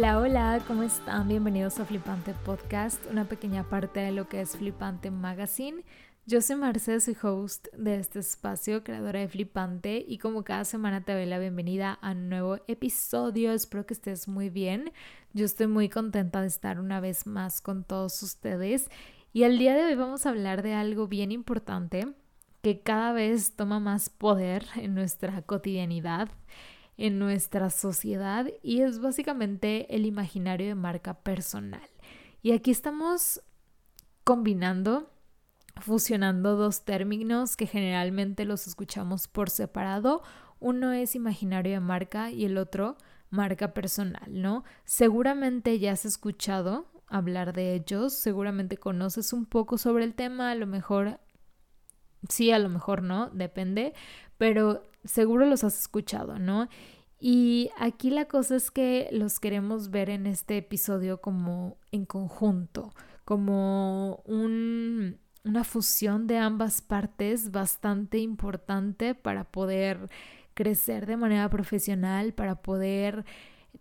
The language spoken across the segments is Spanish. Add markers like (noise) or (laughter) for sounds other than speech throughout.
Hola, hola, ¿cómo están? Bienvenidos a Flipante Podcast, una pequeña parte de lo que es Flipante Magazine. Yo soy Marce, soy host de este espacio, creadora de Flipante, y como cada semana te doy la bienvenida a un nuevo episodio. Espero que estés muy bien. Yo estoy muy contenta de estar una vez más con todos ustedes. Y el día de hoy vamos a hablar de algo bien importante que cada vez toma más poder en nuestra cotidianidad en nuestra sociedad y es básicamente el imaginario de marca personal. Y aquí estamos combinando, fusionando dos términos que generalmente los escuchamos por separado. Uno es imaginario de marca y el otro marca personal, ¿no? Seguramente ya has escuchado hablar de ellos, seguramente conoces un poco sobre el tema, a lo mejor sí, a lo mejor no, depende, pero seguro los has escuchado, ¿no? Y aquí la cosa es que los queremos ver en este episodio como en conjunto, como un, una fusión de ambas partes bastante importante para poder crecer de manera profesional, para poder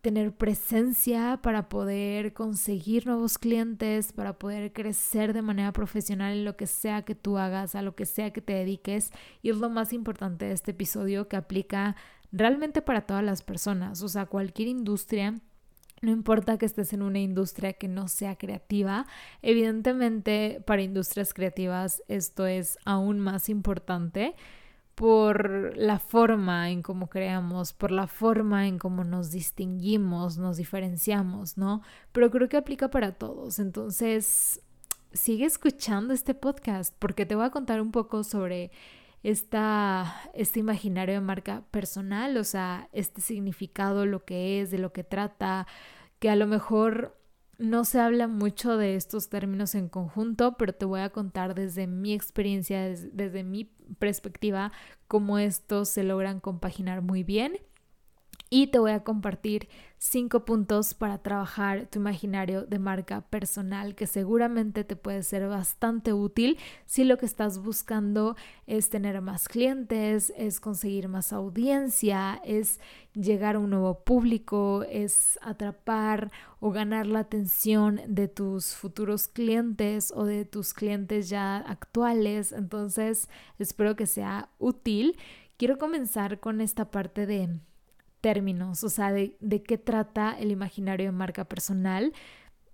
tener presencia, para poder conseguir nuevos clientes, para poder crecer de manera profesional en lo que sea que tú hagas, a lo que sea que te dediques. Y es lo más importante de este episodio que aplica realmente para todas las personas, o sea, cualquier industria. No importa que estés en una industria que no sea creativa, evidentemente para industrias creativas esto es aún más importante por la forma en cómo creamos, por la forma en cómo nos distinguimos, nos diferenciamos, ¿no? Pero creo que aplica para todos. Entonces, sigue escuchando este podcast porque te voy a contar un poco sobre esta, este imaginario de marca personal, o sea, este significado, lo que es, de lo que trata, que a lo mejor no se habla mucho de estos términos en conjunto, pero te voy a contar desde mi experiencia, desde, desde mi perspectiva, cómo estos se logran compaginar muy bien y te voy a compartir cinco puntos para trabajar tu imaginario de marca personal que seguramente te puede ser bastante útil si lo que estás buscando es tener más clientes, es conseguir más audiencia, es llegar a un nuevo público, es atrapar o ganar la atención de tus futuros clientes o de tus clientes ya actuales. Entonces, espero que sea útil. Quiero comenzar con esta parte de términos, o sea, de, qué trata el imaginario de marca personal,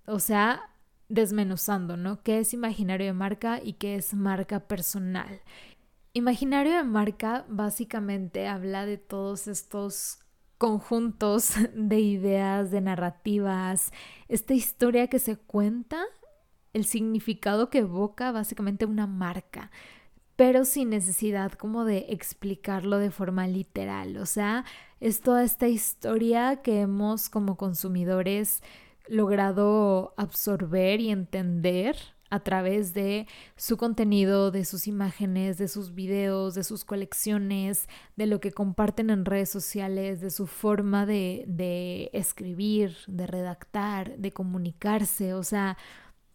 o sea, desmenuzando, ¿no? ¿Qué es imaginario de marca y qué es marca personal? Imaginario de marca básicamente habla de todos estos conjuntos (laughs) de ideas, de narrativas, esta historia que se cuenta, el significado que evoca básicamente una marca pero sin necesidad como de explicarlo de forma literal. O sea, es toda esta historia que hemos como consumidores logrado absorber y entender a través de su contenido, de sus imágenes, de sus videos, de sus colecciones, de lo que comparten en redes sociales, de su forma de, de escribir, de redactar, de comunicarse, o sea,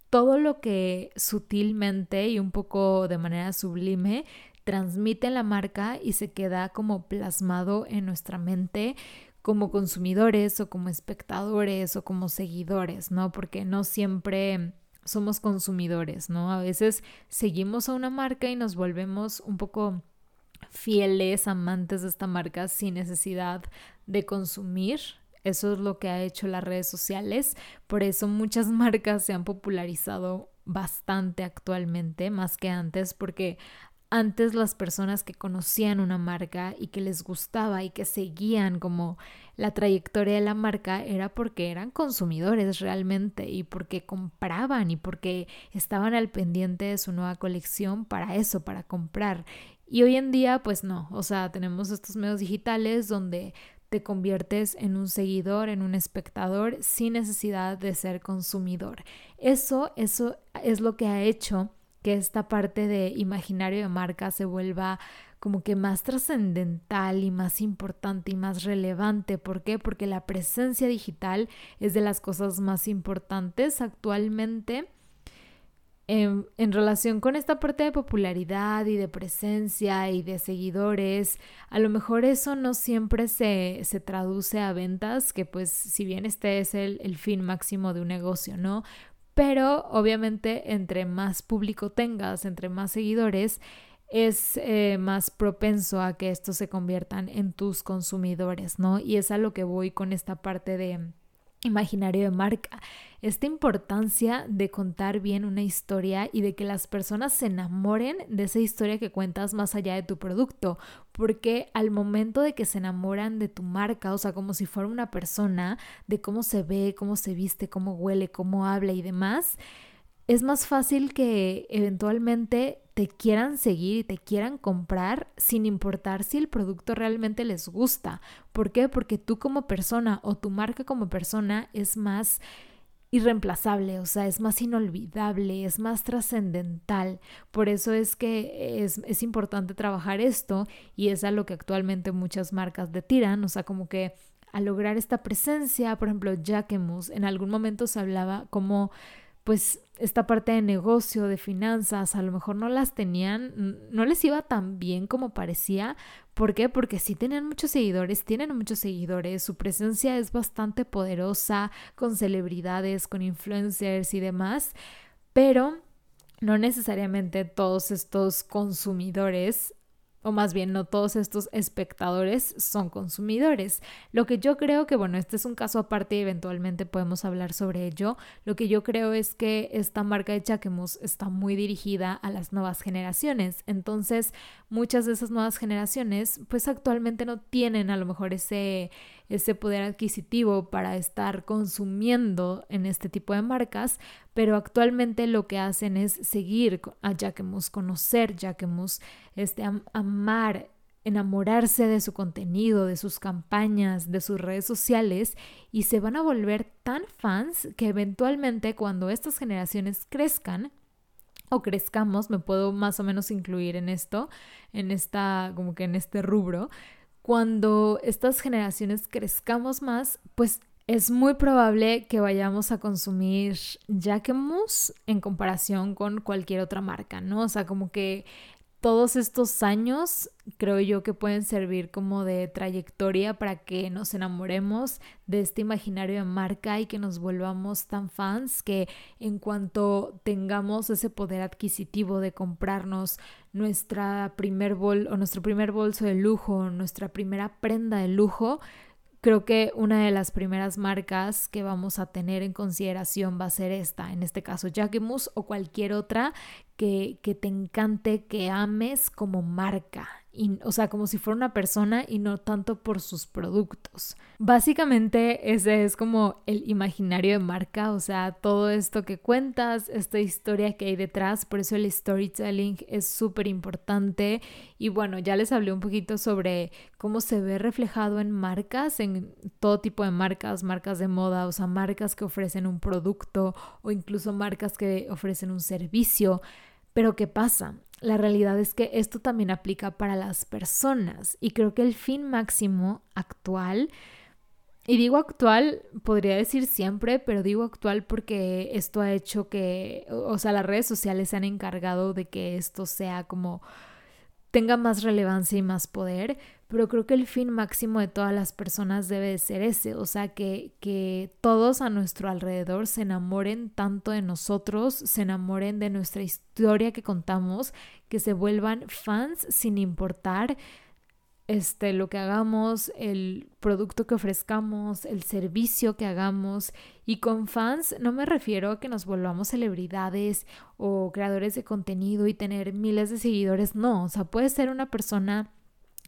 todo lo que sutilmente y un poco de manera sublime transmite la marca y se queda como plasmado en nuestra mente como consumidores o como espectadores o como seguidores, ¿no? Porque no siempre somos consumidores, ¿no? A veces seguimos a una marca y nos volvemos un poco fieles, amantes de esta marca sin necesidad de consumir. Eso es lo que ha hecho las redes sociales. Por eso muchas (laughs) marcas se han popularizado bastante actualmente, más que antes, porque antes las personas que conocían una marca y que les gustaba y que seguían como la trayectoria de la marca era porque eran consumidores realmente y porque compraban y porque estaban al pendiente de su nueva colección para eso, para comprar. Y hoy en día pues no, o sea, tenemos estos medios digitales donde te conviertes en un seguidor, en un espectador sin necesidad de ser consumidor. Eso, eso es lo que ha hecho que esta parte de imaginario de marca se vuelva como que más trascendental y más importante y más relevante. ¿Por qué? Porque la presencia digital es de las cosas más importantes actualmente en, relación con esta parte de popularidad y de presencia y de seguidores, a lo mejor eso no siempre se, se traduce a ventas, que pues si bien este es el, el fin máximo de un negocio, ¿no? Pero obviamente entre más público tengas, entre más seguidores, es eh, más propenso a que estos se conviertan en tus consumidores, ¿no? Y es a lo que voy con esta parte de imaginario de marca, esta importancia de contar bien una historia y de que las personas se enamoren de esa historia que cuentas más allá de tu producto, porque al momento de que se enamoran de tu marca, o sea, como si fuera una persona, de cómo se ve, cómo se viste, cómo huele, cómo habla y demás, es más fácil que eventualmente te quieran seguir y te quieran comprar sin importar si el producto realmente les gusta. ¿Por qué? Porque tú como persona o tu marca como persona es más irreemplazable, o sea, es más inolvidable, es más trascendental. Por eso es que es, es, importante trabajar esto y es a lo que actualmente muchas marcas de tiran, o sea, como que al lograr esta presencia, por ejemplo, Jacquemus, en algún momento se hablaba como pues esta parte de negocio, de finanzas, a lo mejor no las tenían, no les iba tan bien como parecía. ¿Por qué? Porque sí tenían muchos seguidores, tienen muchos seguidores, su presencia es bastante poderosa con celebridades, con influencers y demás, pero no necesariamente todos estos consumidores o más bien no todos estos espectadores son consumidores. Lo que yo creo que, bueno, este es un caso aparte y eventualmente podemos hablar sobre ello. Lo que yo creo es que esta marca de Chaquemus está muy dirigida a las nuevas generaciones. Entonces, muchas de esas nuevas generaciones, pues actualmente no tienen a lo mejor ese ese poder adquisitivo para estar consumiendo en este tipo de marcas, pero actualmente lo que hacen es seguir a Jacquemus, conocer Jacquemus, este, amar enamorarse de su contenido, de sus campañas, de sus redes sociales y se van a volver tan fans que eventualmente cuando estas generaciones crezcan o crezcamos, me puedo más o menos incluir en esto, en esta como que en este rubro, cuando estas generaciones crezcamos más, pues es muy probable que vayamos a consumir Jacquemus en comparación con cualquier otra marca, ¿no? O sea, como que todos estos años creo yo que pueden servir como de trayectoria para que nos enamoremos de este imaginario de marca y que nos volvamos tan fans que en cuanto tengamos ese poder adquisitivo de comprarnos nuestra primer bol o nuestro primer bolso de lujo, nuestra primera prenda de lujo, Creo que una de las primeras marcas que vamos a tener en consideración va a ser esta, en este caso Jacquemus o cualquier otra que, que te encante, que ames como marca o sea, como si fuera una persona y no tanto por sus productos. Básicamente ese es como el imaginario de marca, o sea, todo esto que cuentas, esta historia que hay detrás, por eso el storytelling es súper importante y bueno, ya les hablé un poquito sobre cómo se ve reflejado en marcas, en todo tipo de marcas, marcas de moda, o sea, marcas que ofrecen un producto o incluso marcas que ofrecen un servicio. Pero ¿qué pasa? La realidad es que esto también aplica para las personas y creo que el fin máximo actual, y digo actual, podría decir siempre, pero digo actual porque esto ha hecho que, o sea, las redes sociales se han encargado de que esto sea como tenga más relevancia y más poder, pero creo que el fin máximo de todas las personas debe de ser ese, o sea, que, que todos a nuestro alrededor se enamoren tanto de nosotros, se enamoren de nuestra historia que contamos, que se vuelvan fans sin importar este, lo que hagamos, el producto que ofrezcamos, el servicio que hagamos. Y con fans no me refiero a que nos volvamos celebridades o creadores de contenido y tener miles de seguidores. No, o sea, puede ser una persona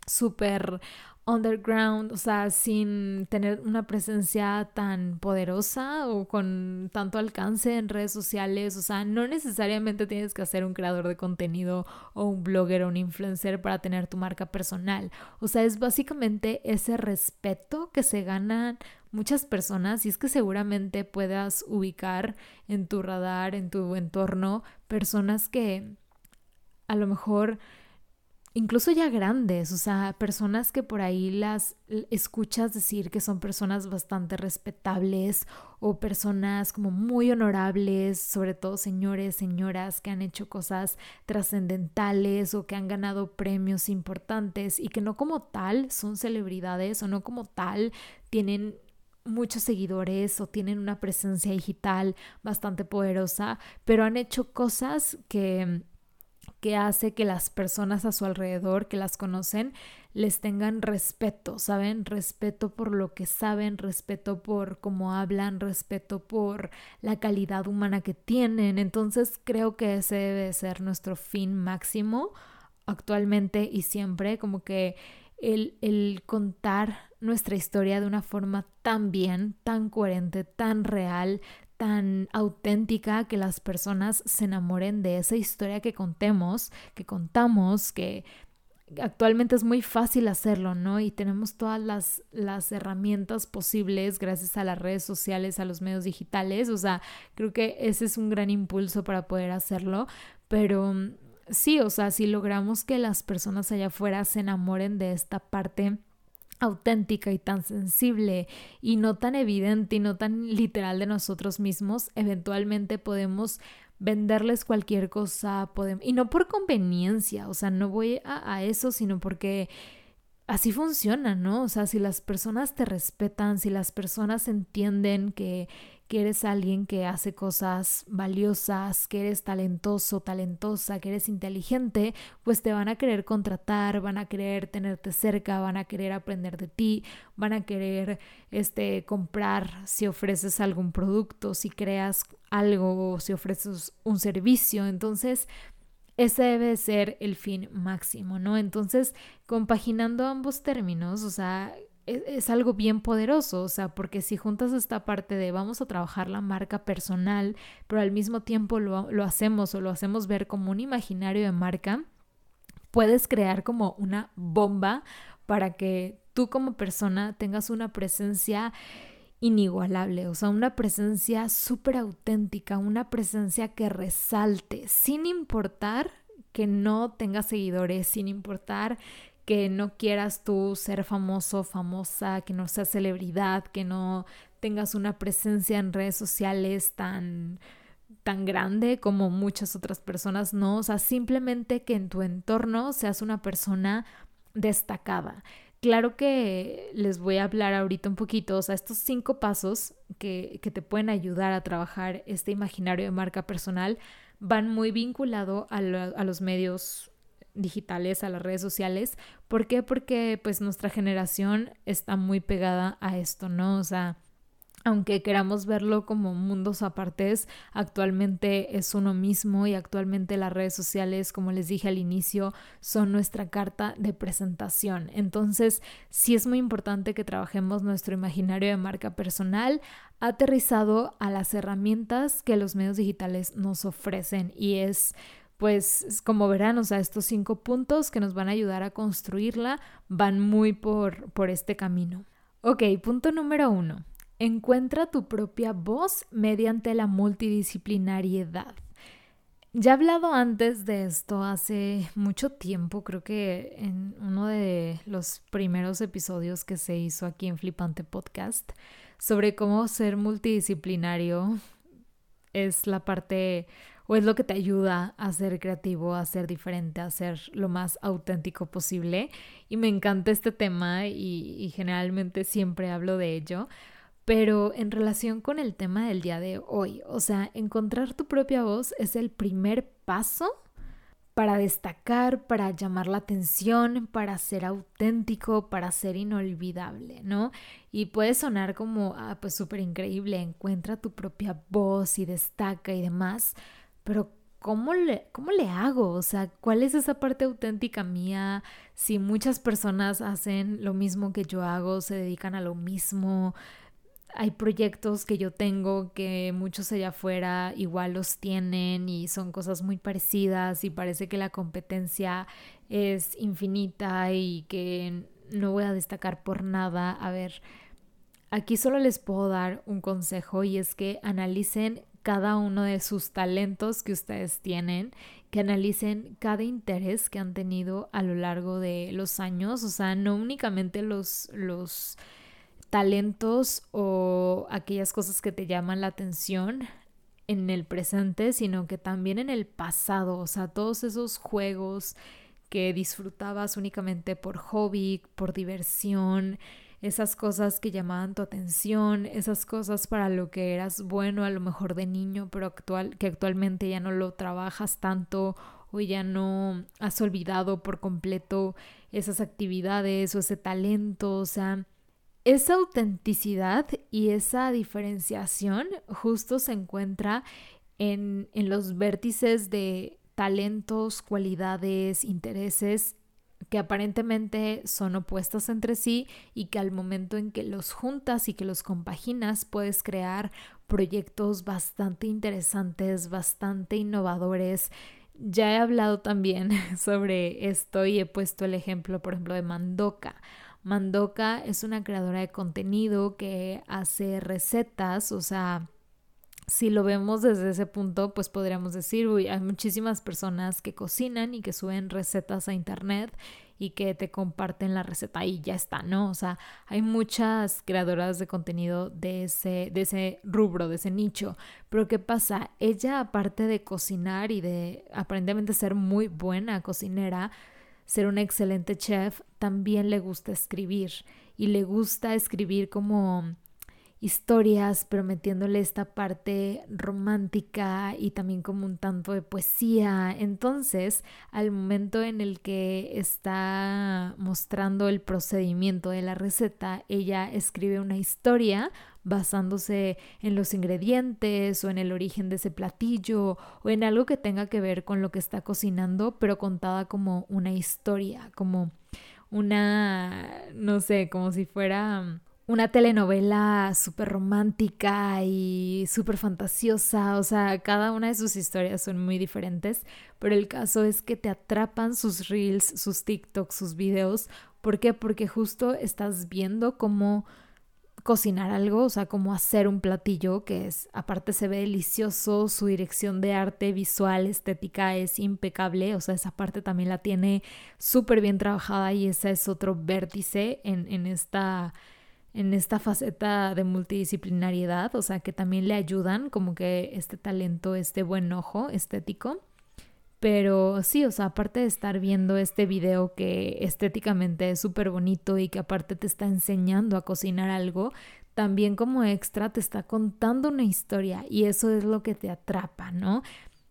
súper underground, o sea, sin tener una presencia tan poderosa o con tanto alcance en redes sociales, o sea, no necesariamente tienes que ser un creador de contenido o un blogger o un influencer para tener tu marca personal, o sea, es básicamente ese respeto que se ganan muchas personas y es que seguramente puedas ubicar en tu radar, en tu entorno, personas que a lo mejor incluso ya grandes, o sea, personas que por ahí las escuchas decir que son personas bastante respetables o personas como muy honorables, sobre todo señores, señoras que han hecho cosas trascendentales o que han ganado premios importantes y que no como tal son celebridades o no como tal tienen muchos seguidores o tienen una presencia digital bastante poderosa, pero han hecho cosas que que hace que las personas a su alrededor que las conocen les tengan respeto, ¿saben? Respeto por lo que saben, respeto por cómo hablan, respeto por la calidad humana que tienen. Entonces creo que ese debe ser nuestro fin máximo actualmente y siempre, como que el, el contar nuestra historia de una forma tan bien, tan coherente, tan real, tan auténtica que las personas se enamoren de esa historia que contemos, que contamos, que actualmente es muy fácil hacerlo, ¿no? Y tenemos todas las, las herramientas posibles gracias a las redes sociales, a los medios digitales, o sea, creo que ese es un gran impulso para poder hacerlo, pero mm, sí, o sea, si logramos que las personas allá afuera se enamoren de esta parte, auténtica y tan sensible y no tan evidente y no tan literal de nosotros mismos, eventualmente podemos venderles cualquier cosa, podemos, y no por conveniencia, o sea, no voy a, a eso, sino porque así funciona, ¿no? O sea, si las personas te respetan, si las personas entienden que que eres alguien que hace cosas valiosas, que eres talentoso, talentosa, que eres inteligente, pues te van a querer contratar, van a querer tenerte cerca, van a querer aprender de ti, van a querer este comprar si ofreces algún producto, si creas algo, si ofreces un servicio. Entonces, ese debe ser el fin máximo, ¿no? Entonces, compaginando ambos términos, o sea, es, algo bien poderoso, o sea, porque si juntas esta parte de vamos a trabajar la marca personal, pero al mismo tiempo lo, lo hacemos o lo hacemos ver como un imaginario de marca, puedes crear como una bomba para que tú como persona tengas una presencia inigualable, o sea, una presencia súper auténtica, una presencia que resalte, sin importar que no tengas seguidores, sin importar que no quieras tú ser famoso, famosa, que no seas celebridad, que no tengas una presencia en redes sociales tan tan grande como muchas otras personas, no, o sea, simplemente que en tu entorno seas una persona destacada. Claro que les voy a hablar ahorita un poquito, o sea, estos cinco pasos que, que te pueden ayudar a trabajar este imaginario de marca personal van muy vinculado a, a los medios digitales, a las redes sociales. ¿Por qué? Porque pues nuestra generación está muy pegada a esto, ¿no? O sea, aunque queramos verlo como mundos apartes, actualmente es uno mismo y actualmente las redes sociales, como les dije al inicio, son nuestra carta de presentación. Entonces, sí es muy importante que trabajemos nuestro imaginario de marca personal aterrizado a las herramientas que los medios digitales nos ofrecen y es pues como verán, o sea, estos cinco puntos que nos van a ayudar a construirla van muy por, por este camino. Ok, punto número uno. Encuentra tu propia voz mediante la multidisciplinariedad. Ya he hablado antes de esto hace mucho tiempo, creo que en uno de los primeros episodios que se hizo aquí en Flipante Podcast, sobre cómo ser multidisciplinario es la parte o es lo que te ayuda a ser creativo, a ser diferente, a ser lo más auténtico posible. Y me encanta este tema y, generalmente siempre hablo de ello. Pero en relación con el tema del día de hoy, o sea, encontrar tu propia voz es el primer paso para destacar, para llamar la atención, para ser auténtico, para ser inolvidable, ¿no? Y puede sonar como, ah, pues súper increíble, encuentra tu propia voz y destaca y demás, pero ¿cómo le, ¿cómo le hago? O sea, ¿cuál es esa parte auténtica mía? Si muchas personas hacen lo mismo que yo hago, se dedican a lo mismo, hay proyectos que yo tengo que muchos allá afuera igual los tienen y son cosas muy parecidas y parece que la competencia es infinita y que no voy a destacar por nada. A ver, aquí solo les puedo dar un consejo y es que analicen cada uno de sus talentos que ustedes tienen que analicen cada interés que han tenido a lo largo de los años, o sea, no únicamente los, los talentos o aquellas cosas que te llaman la atención en el presente, sino que también en el pasado, o sea, todos esos juegos que disfrutabas únicamente por hobby, por diversión, esas cosas que llamaban tu atención, esas cosas para lo que eras bueno a lo mejor de niño, pero actual, que actualmente ya no lo trabajas tanto o ya no has olvidado por completo esas actividades o ese talento, o sea, esa autenticidad y esa diferenciación justo se encuentra en, en los vértices de talentos, cualidades, intereses que aparentemente son opuestos entre sí y que al momento en que los juntas y que los compaginas puedes crear proyectos bastante interesantes, bastante innovadores. Ya he hablado también (laughs) sobre esto y he puesto el ejemplo, por ejemplo, de Mandoka. Mandoka es una creadora de contenido que hace recetas, o sea, si lo vemos desde ese punto, pues podríamos decir, uy, hay muchísimas personas que cocinan y que suben recetas a internet y que te comparten la receta y ya está, ¿no? O sea, hay muchas creadoras de contenido de ese, de ese rubro, de ese nicho. Pero ¿qué pasa? Ella, aparte de cocinar y de aparentemente ser muy buena cocinera, ser una excelente chef, también le gusta escribir y le gusta escribir como historias, pero metiéndole esta parte romántica y también como un tanto de poesía. Entonces, al momento en el que está mostrando el procedimiento de la receta, ella escribe una historia basándose en los ingredientes o en el origen de ese platillo o en algo que tenga que ver con lo que está cocinando, pero contada como una historia, como una, no sé, como si fuera una telenovela súper romántica y súper fantasiosa, o sea, cada una de sus historias son muy diferentes, pero el caso es que te atrapan sus reels, sus TikToks, sus videos. ¿Por qué? Porque justo estás viendo cómo cocinar algo, o sea, cómo hacer un platillo que es, aparte se ve delicioso, su dirección de arte visual, estética es impecable, o sea, esa parte también la tiene súper bien trabajada y ese es otro vértice en, en esta en esta faceta de multidisciplinariedad, o sea, que también le ayudan como que este talento, este buen ojo estético. Pero sí, o sea, aparte de estar viendo este video que estéticamente es súper bonito y que aparte te está enseñando a cocinar algo, también como extra te está contando una historia y eso es lo que te atrapa, ¿no?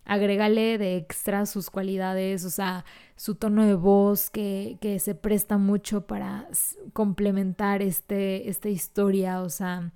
Agrégale de extra sus cualidades, o sea, su tono de voz que, que se presta mucho para complementar este, esta historia, o sea,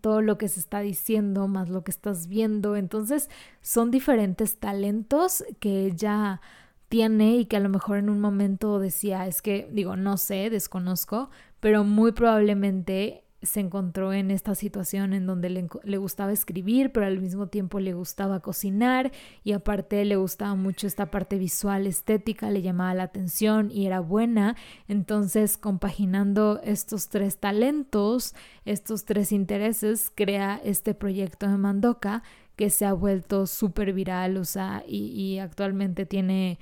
todo lo que se está diciendo más lo que estás viendo. Entonces, son diferentes talentos que ella tiene y que a lo mejor en un momento decía, es que digo, no sé, desconozco, pero muy probablemente se encontró en esta situación en donde le, gustaba escribir, pero al mismo tiempo le gustaba cocinar y aparte le gustaba mucho esta parte visual, estética, le llamaba la atención y era buena. Entonces, compaginando estos tres talentos, estos tres intereses, crea este proyecto de Mandoka que se ha vuelto súper viral, o sea, y actualmente tiene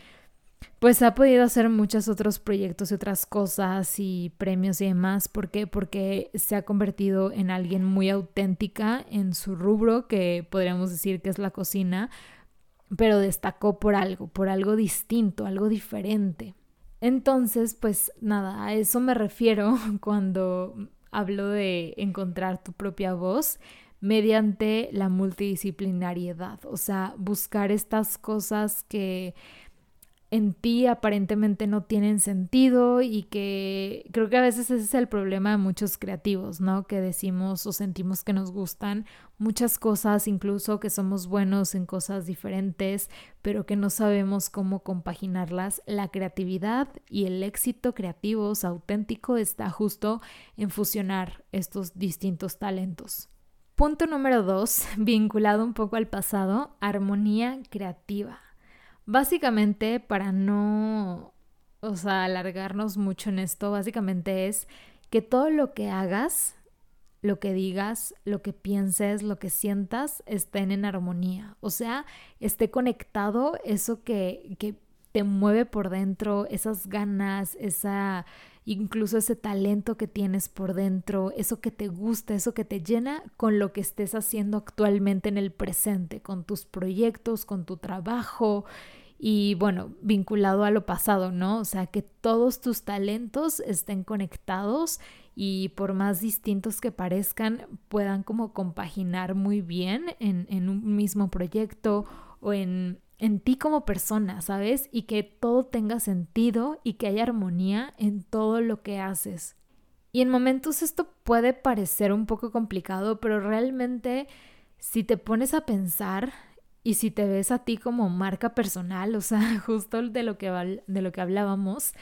pues ha podido hacer muchos otros proyectos y otras cosas y premios y demás. ¿Por qué? Porque se ha convertido en alguien muy auténtica en su rubro, que podríamos decir que es la cocina, pero destacó por algo, por algo distinto, algo diferente. Entonces, pues nada, a eso me refiero (laughs) cuando hablo de encontrar tu propia voz mediante la multidisciplinariedad, o sea, buscar estas cosas que en ti aparentemente no tienen sentido y que creo que a veces ese es el problema de muchos creativos, ¿no? Que decimos o sentimos que nos gustan muchas cosas, incluso que somos buenos en cosas diferentes, pero que no sabemos cómo compaginarlas. La creatividad y el éxito creativo, auténtico, está justo en fusionar estos distintos talentos. Punto número dos, (laughs) vinculado un poco al pasado, armonía creativa. Básicamente, para no, o sea, alargarnos mucho en esto, básicamente es que todo lo que hagas lo que digas, lo que pienses, lo que sientas estén en armonía. O sea, esté conectado eso que, que te mueve por dentro, esas ganas, esa incluso ese talento que tienes por dentro, eso que te gusta, eso que te llena con lo que estés haciendo actualmente en el presente, con tus proyectos, con tu trabajo y bueno, vinculado a lo pasado, ¿no? O sea, que todos tus talentos estén conectados y por más distintos que parezcan, puedan como compaginar muy bien en, en un mismo proyecto o en en ti como persona, ¿sabes? Y que todo tenga sentido y que haya armonía en todo lo que haces. Y en momentos esto puede parecer un poco complicado, pero realmente si te pones a pensar y si te ves a ti como marca personal, o sea, (laughs) justo de lo que, de lo que hablábamos,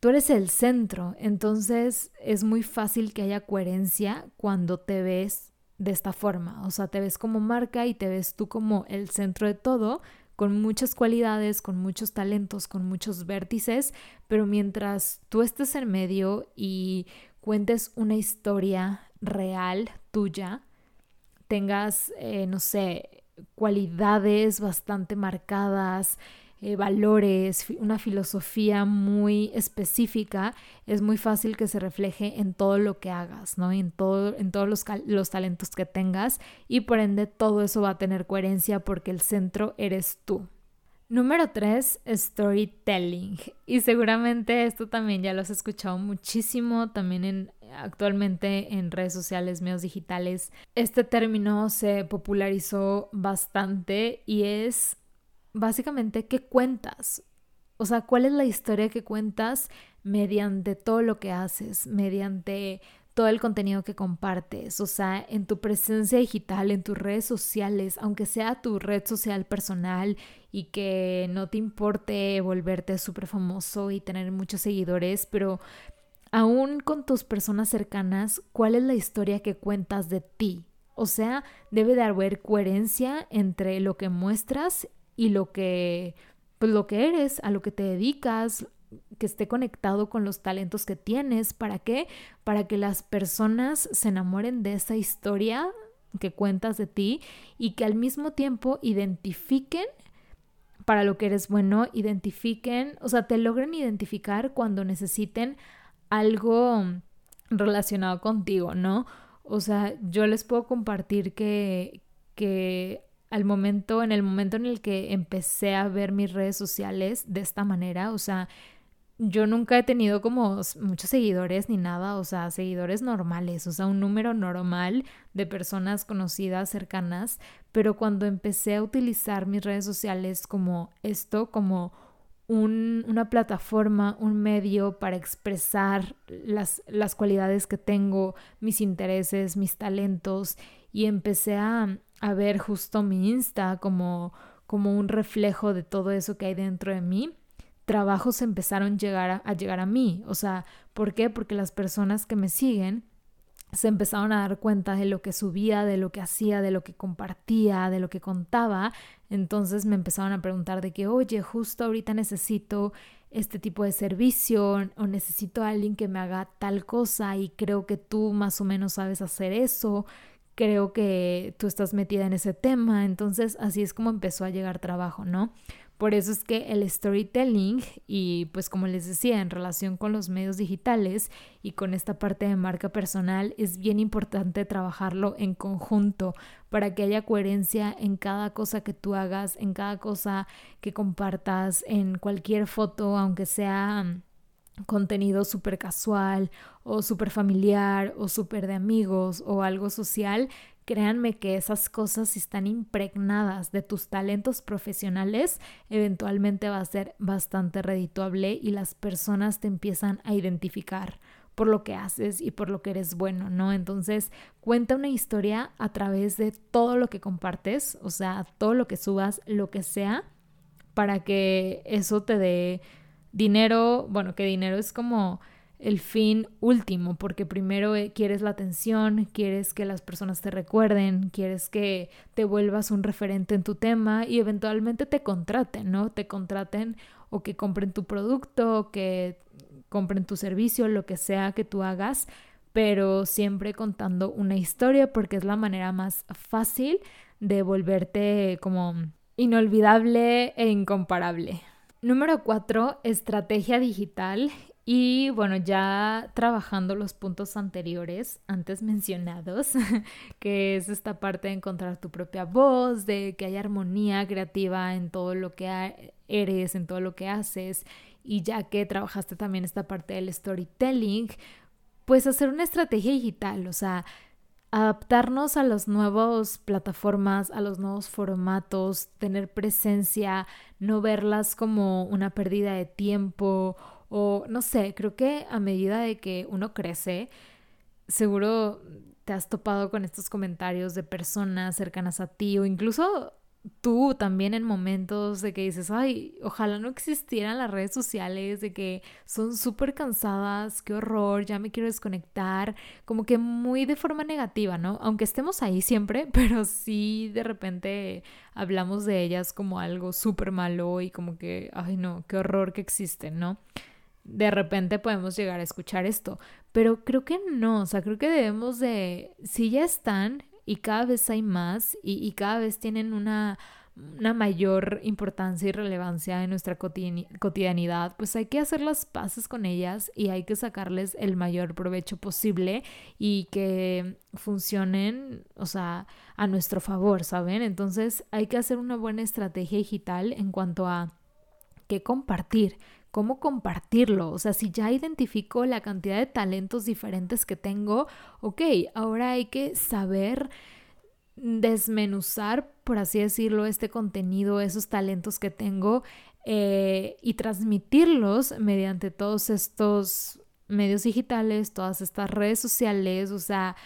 tú eres el centro, entonces es muy fácil que haya coherencia cuando te ves de esta forma, o sea, te ves como marca y te ves tú como el centro de todo, con muchas cualidades, con muchos talentos, con muchos vértices, pero mientras tú estés en medio y cuentes una historia real tuya, tengas, eh, no sé, cualidades bastante marcadas, eh, valores, una filosofía muy específica, es muy fácil que se refleje en todo lo que hagas, ¿no? En, todo, en todos los, los talentos que tengas y por ende todo eso va a tener coherencia porque el centro eres tú. Número 3, storytelling. Y seguramente esto también ya lo has escuchado muchísimo, también en, actualmente en redes sociales, medios digitales. Este término se popularizó bastante y es básicamente qué cuentas. O sea, cuál es la historia que cuentas mediante todo lo que haces, mediante todo el contenido que compartes, o sea, en tu presencia digital, en tus redes sociales, aunque sea tu red social personal y que no te importe volverte súper famoso y tener muchos seguidores, pero aún con tus personas cercanas, ¿cuál es la historia que cuentas de ti? O sea, debe de haber coherencia entre lo que muestras y lo que, pues lo que eres, a lo que te dedicas, que esté conectado con los talentos que tienes. ¿Para qué? Para que las personas se enamoren de esa historia que cuentas de ti y que al mismo tiempo identifiquen para lo que eres bueno, identifiquen, o sea, te logren identificar cuando necesiten algo relacionado contigo, ¿no? O sea, yo les puedo compartir que, que al momento, en el momento en el que empecé a ver mis redes sociales de esta manera, o sea, yo nunca he tenido como muchos seguidores ni nada, o sea, seguidores normales, o sea, un número normal de personas conocidas, cercanas, pero cuando empecé a utilizar mis redes sociales como esto, como un, una plataforma, un medio para expresar las, las cualidades que tengo, mis intereses, mis talentos, y empecé a, a ver justo mi Insta como, como un reflejo de todo eso que hay dentro de mí, trabajos empezaron llegar a, llegar a mí. O sea, ¿por qué? Porque las personas que me siguen se empezaron a dar cuenta de lo que subía, de lo que hacía, de lo que compartía, de lo que contaba. Entonces me empezaron a preguntar de que, oye, justo ahorita necesito este tipo de servicio o necesito a alguien que me haga tal cosa y creo que tú más o menos sabes hacer eso creo que tú estás metida en ese tema, entonces así es como empezó a llegar trabajo, ¿no? Por eso es que el storytelling y pues como les decía, en relación con los medios digitales y con esta parte de marca personal, es bien importante trabajarlo en conjunto para que haya coherencia en cada cosa que tú hagas, en cada cosa que compartas, en cualquier foto, aunque sea contenido súper casual o súper familiar o súper de amigos o algo social, créanme que esas cosas si están impregnadas de tus talentos profesionales, eventualmente va a ser bastante redituable y las personas te empiezan a identificar por lo que haces y por lo que eres bueno, ¿no? Entonces, cuenta una historia a través de todo lo que compartes, o sea, todo lo que subas, lo que sea, para que eso te dé dinero, bueno, que dinero es como el fin último, porque primero eh, quieres la atención, quieres que las personas te recuerden, quieres que te vuelvas un referente en tu tema y eventualmente te contraten, ¿no? Te contraten o que compren tu producto, que compren tu servicio, lo que sea que tú hagas, pero siempre contando una historia porque es la manera más fácil de volverte como inolvidable e incomparable. Número cuatro, estrategia digital. Y bueno, ya trabajando los puntos anteriores, antes mencionados, (laughs) que es esta parte de encontrar tu propia voz, de que haya armonía creativa en todo lo que eres, en todo lo que haces, y ya que trabajaste también esta parte del storytelling, pues hacer una estrategia digital, o sea, adaptarnos a las nuevas plataformas, a los nuevos formatos, tener presencia, no verlas como una pérdida de tiempo o no sé, creo que a medida de que uno crece, seguro te has topado con estos comentarios de personas cercanas a ti o incluso tú también en momentos de que dices, ay, ojalá no existieran las redes sociales, de que son súper cansadas, qué horror, ya me quiero desconectar, como que muy de forma negativa, ¿no? Aunque estemos ahí siempre, (laughs) pero sí de repente hablamos de ellas como algo súper malo y como que, ay, no, qué horror que existen, ¿no? De repente podemos llegar a escuchar esto, pero creo que no, o sea, creo que debemos de, si ya están, y cada vez hay más y, cada vez tienen una, una, mayor importancia y relevancia en nuestra cotidianidad, pues hay que hacer las paces con ellas y hay que sacarles el mayor provecho posible y que funcionen, o sea, a nuestro favor, ¿saben? Entonces hay que hacer una buena estrategia digital en cuanto a qué compartir, cómo compartirlo. O sea, si ya identifico la cantidad de talentos diferentes que tengo, ok, ahora hay que saber desmenuzar, por así decirlo, este contenido, esos talentos que tengo eh, y transmitirlos mediante todos estos medios digitales, todas estas redes sociales, o sea,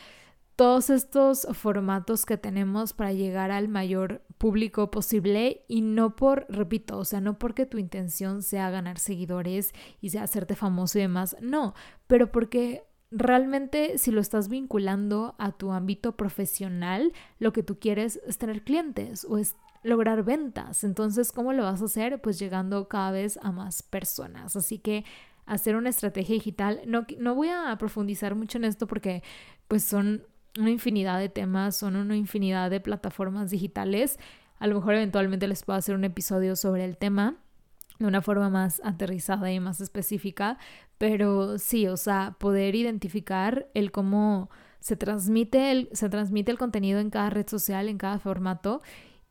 todos estos formatos que tenemos para llegar al mayor público posible y no por, repito, o sea, no porque tu intención sea ganar seguidores y sea hacerte famoso y demás, no, pero porque realmente si lo estás vinculando a tu ámbito profesional, lo que tú quieres es tener clientes o es lograr ventas. Entonces, ¿cómo lo vas a hacer? Pues llegando cada vez a más personas. Así que hacer una estrategia digital, no, no voy a profundizar mucho en esto porque pues son una infinidad de temas, son una infinidad de plataformas digitales. A lo mejor eventualmente les puedo hacer un episodio sobre el tema de una forma más aterrizada y más específica, pero sí, o sea, poder identificar el cómo se transmite el, se transmite el contenido en cada red social, en cada formato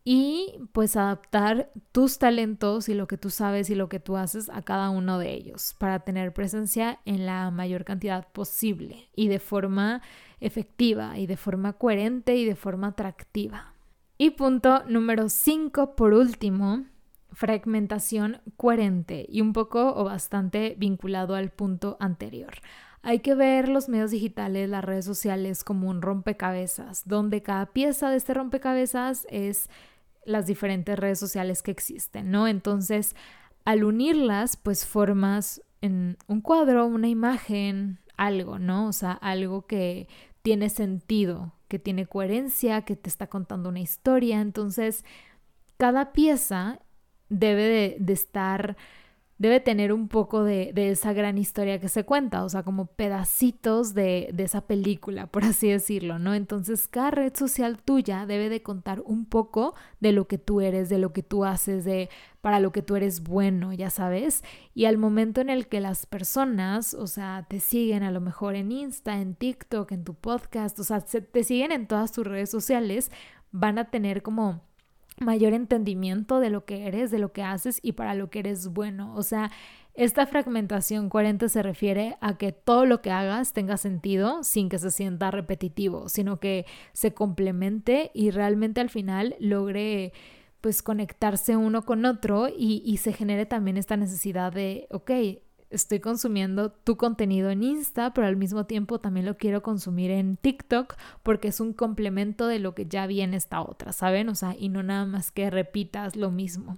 y pues adaptar tus talentos y lo que tú sabes y lo que tú haces a cada uno de ellos para tener presencia en la mayor cantidad posible y de forma efectiva y de forma coherente y de forma atractiva. Y punto número 5, por último, fragmentación coherente y un poco o bastante vinculado al punto anterior. Hay que ver los medios digitales, las redes sociales como un rompecabezas, donde cada pieza de este rompecabezas es las diferentes redes sociales que existen, ¿no? Entonces, al unirlas, pues formas en un cuadro, una imagen, algo, ¿no? O sea, algo que tiene sentido, que tiene coherencia, que te está contando una historia. Entonces, cada pieza debe de, estar debe tener un poco de, esa gran historia que se cuenta, o sea, como pedacitos de, de, esa película, por así decirlo, ¿no? Entonces, cada red social tuya debe de contar un poco de lo que tú eres, de lo que tú haces, de para lo que tú eres bueno, ya sabes. Y al momento en el que las personas, o sea, te siguen a lo mejor en Insta, en TikTok, en tu podcast, o sea, te siguen en todas tus redes sociales, van a tener como mayor entendimiento de lo que eres, de lo que haces y para lo que eres bueno. O sea, esta fragmentación coherente se refiere a que todo lo que hagas tenga sentido sin que se sienta repetitivo, sino que se complemente y realmente al final logre pues conectarse uno con otro y, y se genere también esta necesidad de, ok, estoy consumiendo tu contenido en Insta, pero al mismo tiempo también lo quiero consumir en TikTok porque es un complemento de lo que ya viene esta otra, ¿saben? O sea, y no nada más que repitas lo mismo.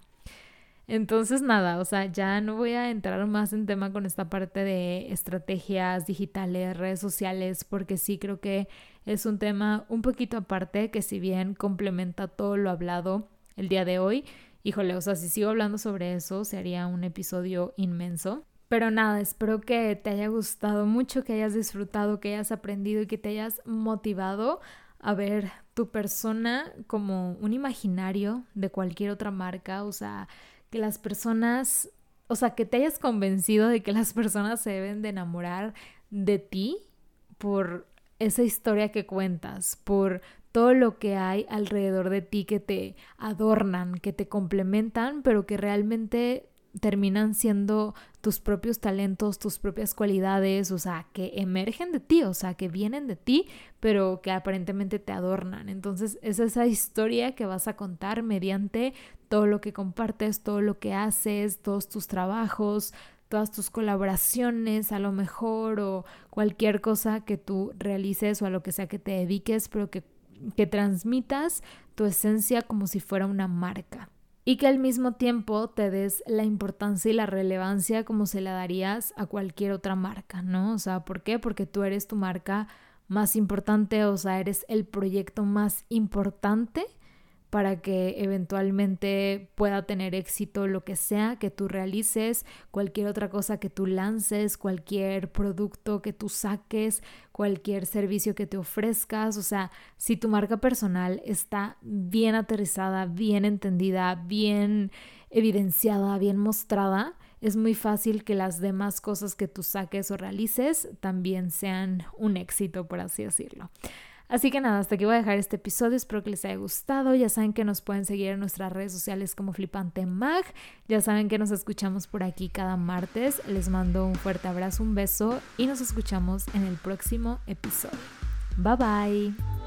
Entonces, nada, o sea, ya no voy a entrar más en tema con esta parte de estrategias digitales, redes sociales, porque sí creo que es un tema un poquito aparte que si bien complementa todo lo hablado el día de hoy, híjole, o sea, si sigo hablando sobre eso, sería un episodio inmenso. Pero nada, espero que te haya gustado mucho, que hayas disfrutado, que hayas aprendido y que te hayas motivado a ver tu persona como un imaginario de cualquier otra marca. O sea, que las personas, o sea, que te hayas convencido de que las personas se deben de enamorar de ti por esa historia que cuentas, por todo lo que hay alrededor de ti que te adornan, que te complementan, pero que realmente terminan siendo tus propios talentos, tus propias cualidades, o sea, que emergen de ti, o sea, que vienen de ti, pero que aparentemente te adornan. Entonces, es esa historia que vas a contar mediante todo lo que compartes, todo lo que haces, todos tus trabajos, todas tus colaboraciones a lo mejor o cualquier cosa que tú realices o a lo que sea que te dediques, pero que, que transmitas tu esencia como si fuera una marca y que al mismo tiempo te des la importancia y la relevancia como se la darías a cualquier otra marca, ¿no? O sea, ¿por qué? Porque tú eres tu marca más importante, o sea, eres el proyecto más importante para que eventualmente pueda tener éxito lo que sea que tú realices, cualquier otra cosa que tú lances, cualquier producto que tú saques, cualquier servicio que te ofrezcas. O sea, si tu marca personal está bien aterrizada, bien entendida, bien evidenciada, bien mostrada, es muy fácil que las demás cosas que tú saques o realices también sean un éxito, por así decirlo. Así que nada, hasta aquí voy a dejar este episodio. Espero que les haya gustado. Ya saben que nos pueden seguir en nuestras redes sociales como Flipante Mag. Ya saben que nos escuchamos por aquí cada martes. Les mando un fuerte abrazo, un beso y nos escuchamos en el próximo episodio. Bye bye.